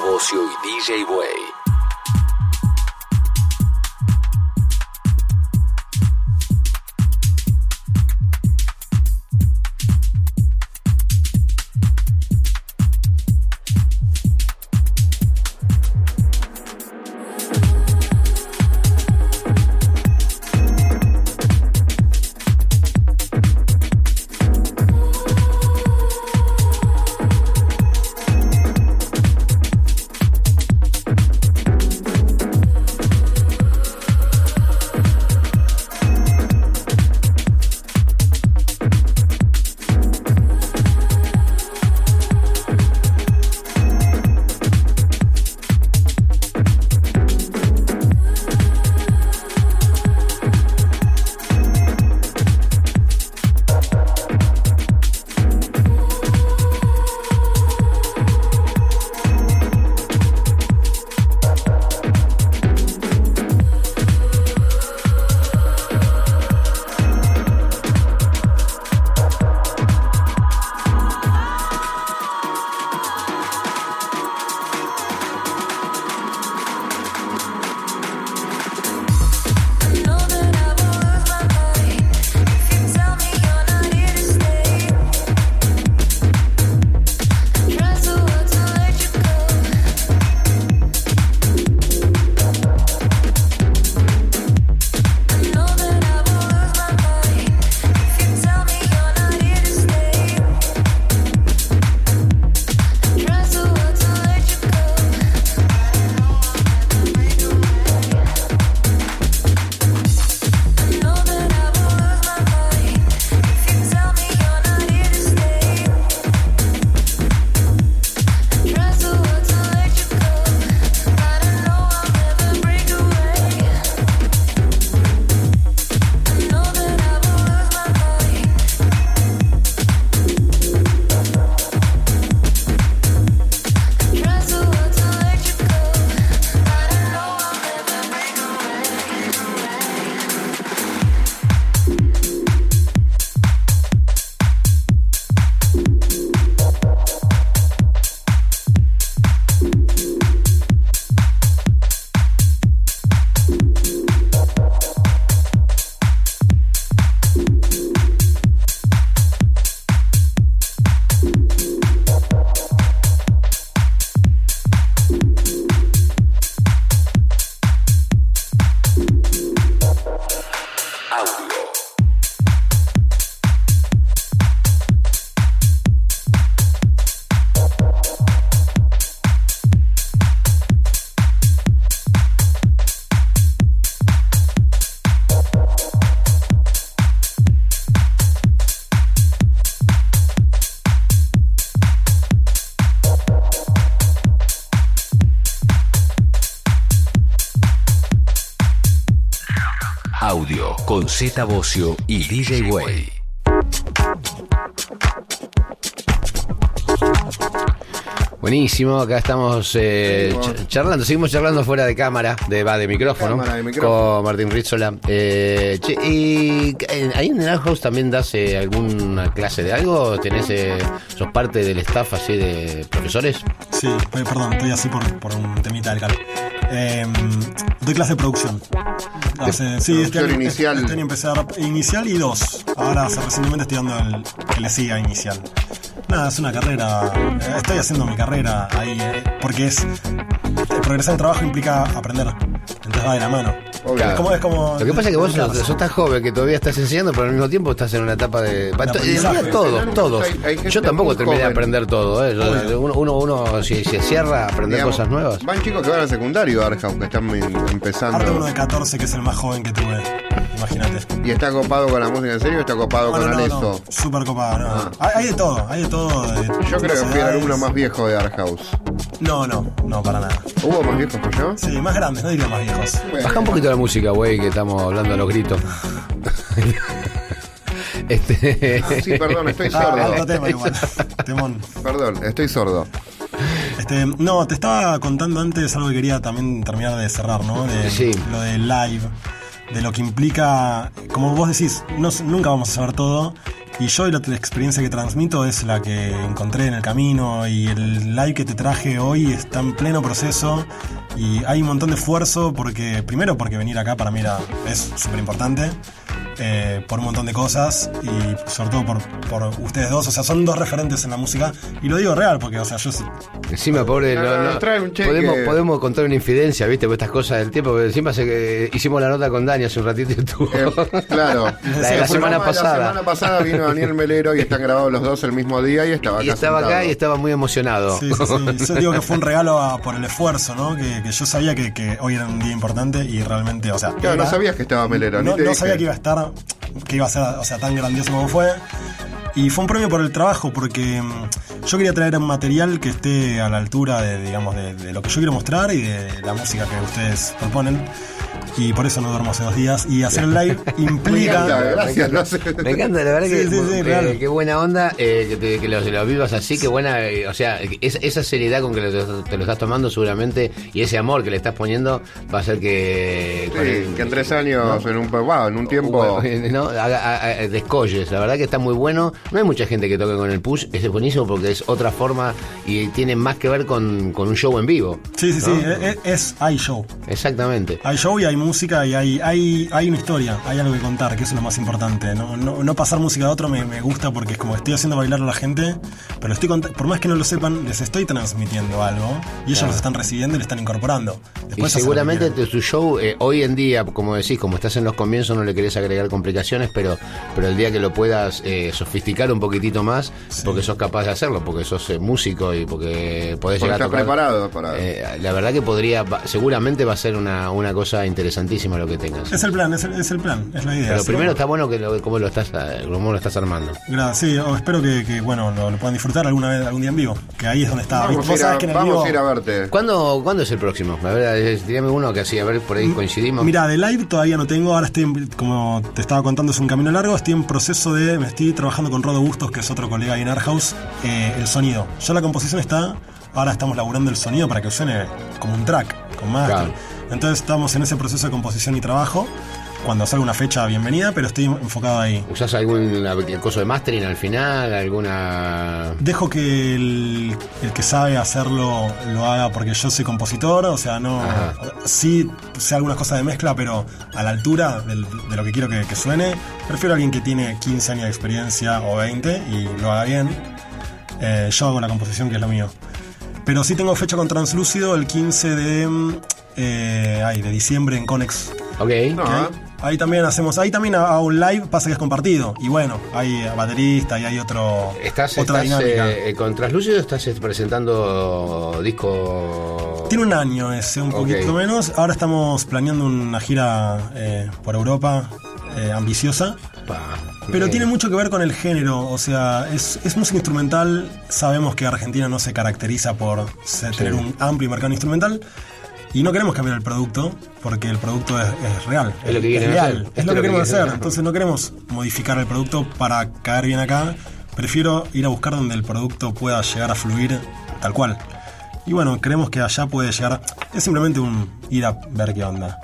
Bocio y DJ Way. Z Bocio y DJ Way. Buenísimo, acá estamos eh, ch- charlando, seguimos charlando fuera de cámara, de, va, de micrófono, Cámara de micrófono. con Martín Rizzola. Eh, che, y eh, ahí en el House también das eh, alguna clase de algo, tenés, eh, sos parte del staff así de profesores. Sí, perdón, estoy así por, por un temita del cal. Eh, doy clase de producción. Sí, este año, inicial. Este año empecé a dar inicial y dos. Ahora hace- recientemente estoy dando el que le siga inicial. Nada, es una carrera. eh, Estoy haciendo mi carrera ahí eh, porque es. eh, Progresar en trabajo implica aprender. Entonces va de la mano. Obvio. Es como, es como- Lo que pasa es que vos Claro. sos, sos tan joven que todavía estás enseñando, pero al mismo tiempo estás en una etapa de... pa- to- en aprendizaje. realidad todos, Hay- hay Yo tampoco terminé de joven. aprender todo. ¿eh? Yo- uno, uno, uno, si se cierra a aprender Digamos, cosas nuevas. Van chicos que van al secundario, Arjaus, que están em- Aparte uno empezando. de 14 que es el más joven que tuve. Imagínate. ¿Y está copado con la música en serio o está copado No, con no, no, Aleso? no. Súper copado, no. Ah. Hay, hay de todo, hay de todo. de Yo creo que fui el alumno más viejo de Arjaus. No, no, no, para nada. ¿Hubo más viejos que yo? Sí, más grandes, no diría más viejos. Baja un poquito la música, güey, que estamos hablando a los gritos. este... Sí, perdón, estoy Ah, sordo. otro tema igual. Temón. Perdón, estoy sordo. Este, no, te estaba contando antes algo que quería también terminar de cerrar, ¿no? De, Sí. Lo de live, de lo que implica, como vos decís, no, nunca vamos a saber todo. Y yo la experiencia que transmito es la que encontré en el camino y el live que te traje hoy está en pleno proceso y hay un montón de esfuerzo porque, primero porque venir acá para mí es súper importante. Eh, por un montón de cosas y sobre todo por, por ustedes dos, o sea, son dos referentes en la música y lo digo real porque, o sea, yo Encima, pobre, No, no, no, no- trae un cheque. podemos, podemos contar una infidencia, ¿viste? Por estas cosas del tiempo. Porque encima se, que hicimos la nota con Dani hace un ratito y estuvo. Eh, claro. La semana pasada. La semana pasada vino Daniel Melero y están grabados los dos el mismo día y estaba acá. y estaba acá y estaba muy emocionado. Sí, sí, sí. Yo digo que fue un regalo a- por el esfuerzo, ¿no? Que, que yo sabía que, que hoy era un día importante y realmente, o sea. Claro, no sabías que estaba Melero, ni No, te no dije. sabía que iba a estar, que iba a ser, o sea, tan grandioso como fue. Y fue un premio por el trabajo, porque mm, yo quería traer un material que esté a la altura de, digamos, de, de lo que yo quiero mostrar y de la música que ustedes proponen. Y por eso no duermo hace dos días. Y hacer el live Me encanta, implica. gracias. no sé. Me encanta, la verdad Sí, que, sí, sí, eh, real. qué buena onda eh, que, te- que lo, lo vivas así, qué buena, eh, o sea, es- esa seriedad con que lo- te lo estás tomando seguramente y ese amor que le estás poniendo va a hacer que... con Sí, el- que en tres años, en un, wow, en un tiempo. Bueno, ¿no? Haga- haga- descolles, la verdad que está muy bueno. No hay mucha gente que toque con el push, ese es buenísimo porque es otra forma y tiene más que ver con, con un show en vivo. Sí, sí, sí. Es, es- hay show. Exactamente. Hay show y hay música y hay, hay, hay una historia, hay algo que contar, que eso es lo más importante. No, no, no pasar música a otro me, me gusta porque es como estoy haciendo bailar a la gente, pero estoy por más que no lo sepan, les estoy transmitiendo algo y ellos Claro. los están recibiendo y lo están incorporando. Y Después seguramente tu show, eh, hoy en día, como decís, como estás en los comienzos, no le querés agregar complicaciones, pero, pero el día que lo puedas eh, sofisticar un poquitito más, porque sos capaz de hacerlo, porque sos eh, músico y porque podés Porque llegar a estás tocar. preparado para. Eh, la verdad que podría, seguramente va a ser una, una cosa interesantísima lo que tengas. Es el plan, es el, es el plan, es la idea. Pero primero bueno. está bueno que lo, cómo lo estás, eh, cómo lo estás armando. Gra- Sí, o espero que, que, bueno, lo, lo puedan disfrutar alguna vez, algún día en vivo. Que ahí es donde está. Vamos, Vos a ir, sabés a, que en el vamos vivo- a ir a verte. ¿Cuándo, ¿Cuándo es el próximo? A ver, dígame uno que así, a ver, por ahí coincidimos. Mira, de live todavía no tengo, ahora estoy, en- como te estaba contando, es un camino largo, estoy en proceso de, me estoy trabajando con Rodo Bustos, que es otro colega ahí en Art House, eh, el sonido. Ya la composición está, ahora estamos laburando el sonido para que suene como un track, con más. Claro. Entonces estamos en ese proceso de composición y trabajo. Cuando salga una fecha, bienvenida, pero estoy enfocado ahí. ¿Usás algún coso de mastering al final? ¿Alguna...? Dejo que el, el que sabe hacerlo lo haga porque yo soy compositor, o sea, no. Ajá. Sí sé algunas cosas de mezcla, pero a la altura del- de lo que quiero que, que suene, prefiero a alguien que tiene 15 años de experiencia o 20 y lo haga bien. Eh, yo hago la composición, que es lo mío. Pero sí tengo fecha con Translúcido el 15 de, mm, eh, ay, de diciembre en Conex. Ok. No, Que ahí, ¿eh? ahí también hacemos, ahí también hago un live, pasa que es compartido. Y bueno, hay baterista y hay otro, ¿Estás, otra estás dinámica. eh, con Translúcido estás eh, presentando disco...? Tiene un año ese, un Ok. poquito menos. Ahora estamos planeando una gira eh, por Europa eh, ambiciosa. Pa, Pero bien. tiene mucho que ver con el género, o sea, es, es música instrumental. Sabemos que Argentina no se caracteriza por ser- tener un amplio mercado instrumental. Y no queremos cambiar el producto porque el producto es, es real. Es lo que real, hacer. Es lo que queremos hacer. hacer. Entonces no queremos modificar el producto para caer bien acá. Prefiero ir a buscar donde el producto pueda llegar a fluir tal cual. Y bueno, creemos que allá puede llegar. Es simplemente un ir a ver qué onda.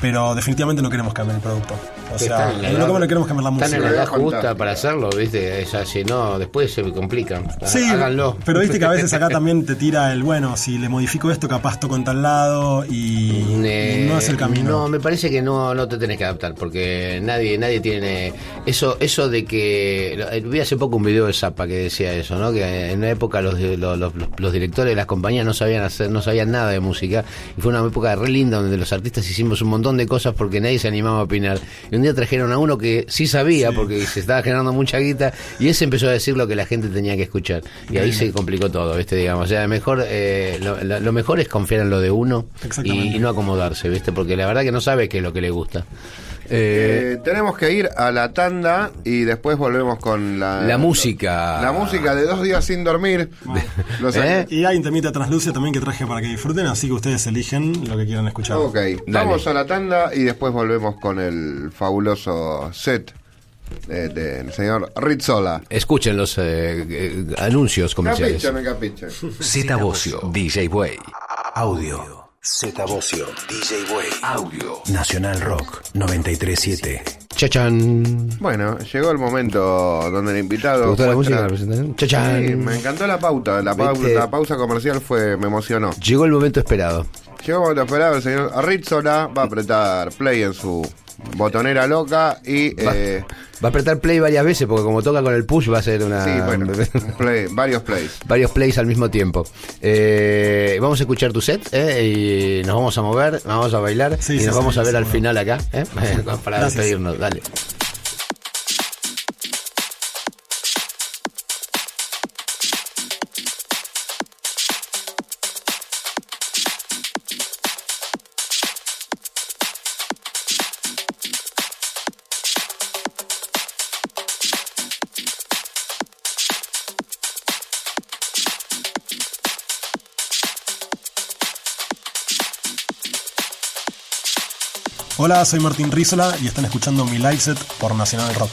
Pero definitivamente no queremos cambiar el producto. O sea, lo que no queremos cambiar la Están en música. la edad justa para hacerlo, ¿viste? Es así, no, después se me complican. Sí, Háganlo. pero viste que a veces acá también te tira el bueno, si le modifico esto, capaz toco en tal lado y, y no es el camino. No, me parece que no, no te tenés que adaptar, porque nadie, nadie tiene eso, eso de que eh, vi hace poco un video de Zappa que decía eso, ¿no? Que en una época los, los, los- los directores de las compañías no sabían hacer, no sabían nada de música, y fue una época re linda donde los artistas hicimos un montón de cosas porque nadie se animaba a opinar. Y trajeron a uno que sí sabía, porque se estaba generando mucha guita, y ese empezó a decir lo que la gente tenía que escuchar. Y ahí se complicó todo, ¿viste? Digamos. O sea, mejor, eh, lo, lo- mejor es confiar en lo de uno y, y no acomodarse, ¿viste? Porque la verdad que no sabe qué es lo que le gusta. Eh, Eh, tenemos que ir a la tanda y después volvemos con la... La música. La música de dos días sin dormir. Los- ¿Eh? Y hay un temita transluce también que traje para que disfruten, así que ustedes eligen lo que quieran escuchar. Ok, vamos a la tanda y después volvemos con el fabuloso set de- del señor Rizzola. Escuchen los eh, eh, anuncios comerciales. Capiche, me capiche. Z Bocio, DJ Way. Audio. Z Bocio, DJ Way. Audio. Nacional Rock 937. Chachan. Bueno, llegó el momento donde el invitado. ¿Te gustó la música, la presentación? Chachán. Sí, me encantó la pauta. La, la pausa comercial fue me emocionó. Llegó el momento esperado. Llegó el momento esperado. El señor Rizzola va a apretar play en su botonera loca y. Va, eh, va a apretar play varias veces porque como toca con el push va a ser una... sí, bueno, un play- varios plays. varios plays al mismo tiempo. Eh, vamos a escuchar tu set ¿eh? y nos vamos a mover, nos vamos a bailar Sí, y sí, nos sí, vamos a ver al final acá ¿eh? para Gracias. despedirnos. Dale. Hola, soy Martín Rízola y están escuchando mi live set por Nacional Rock.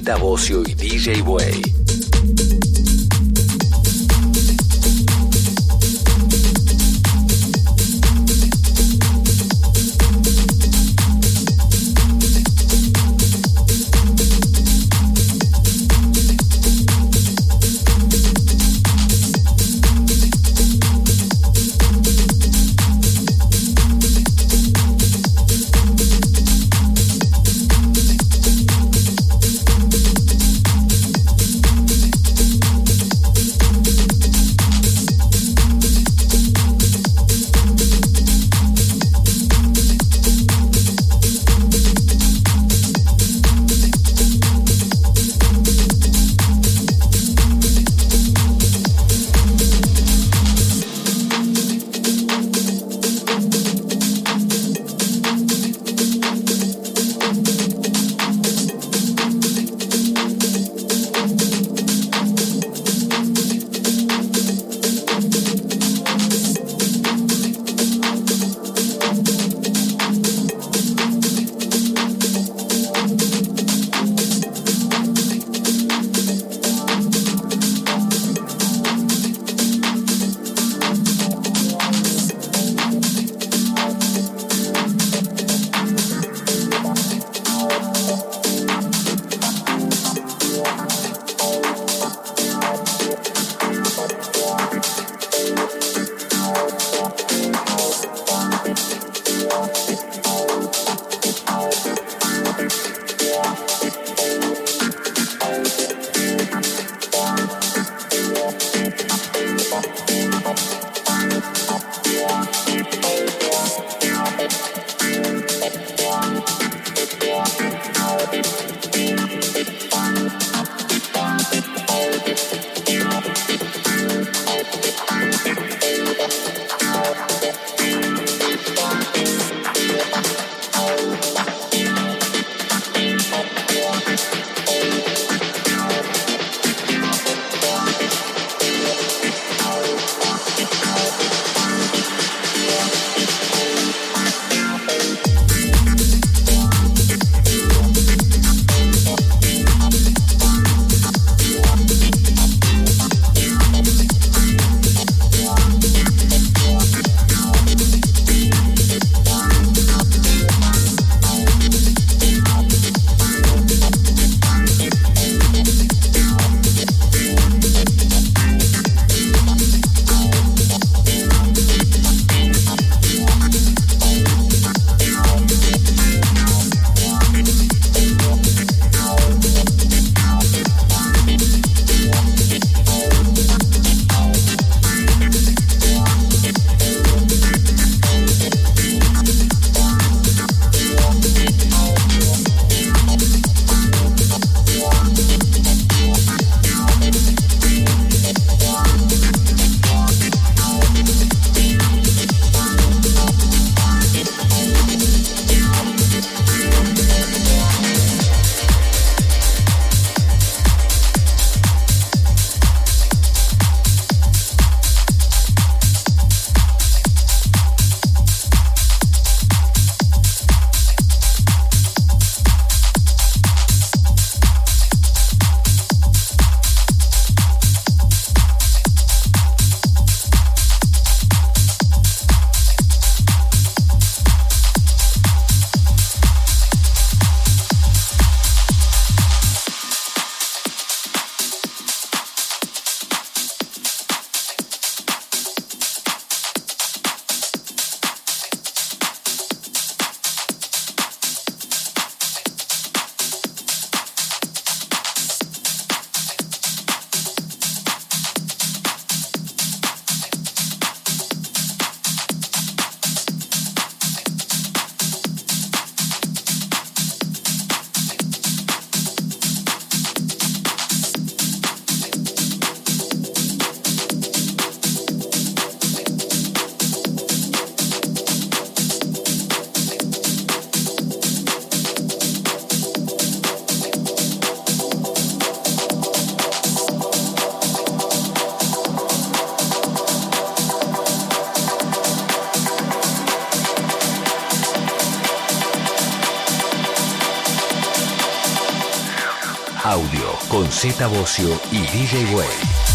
Z Bocio y DJ Way. Audio con Z Bocio y DJ Way.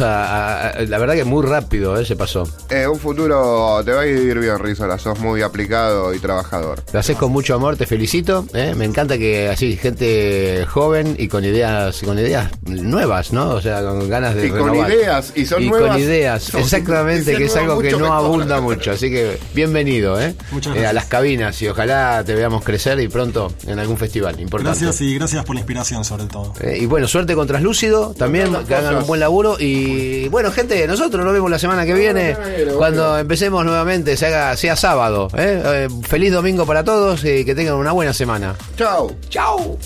A- a- La verdad que muy rápido, ¿eh? Se pasó. Eh, un futuro te va a ir bien, Rizola. Sos muy aplicado y trabajador. Lo haces con mucho amor, te felicito. ¿eh? Me encanta que así, gente joven y con ideas con ideas nuevas, ¿no? O sea, con ganas de Y con ideas, y son Y nuevas. con ideas, Son- exactamente, que es algo que no mejor. abunda mucho. Así que bienvenido, ¿eh? Muchas Eh, a gracias. las cabinas y ojalá te veamos crecer y pronto en algún festival importante. Gracias y gracias por la inspiración, sobre todo. Eh, y bueno, suerte con Traslúcido también, que hagan un buen laburo. Y bueno, gente, nosotros nos vemos la semana que viene, cuando bueno. empecemos nuevamente, se haga, sea sábado. ¿eh? Eh, feliz domingo para todos y que tengan una buena semana. Chao. ¡Chao!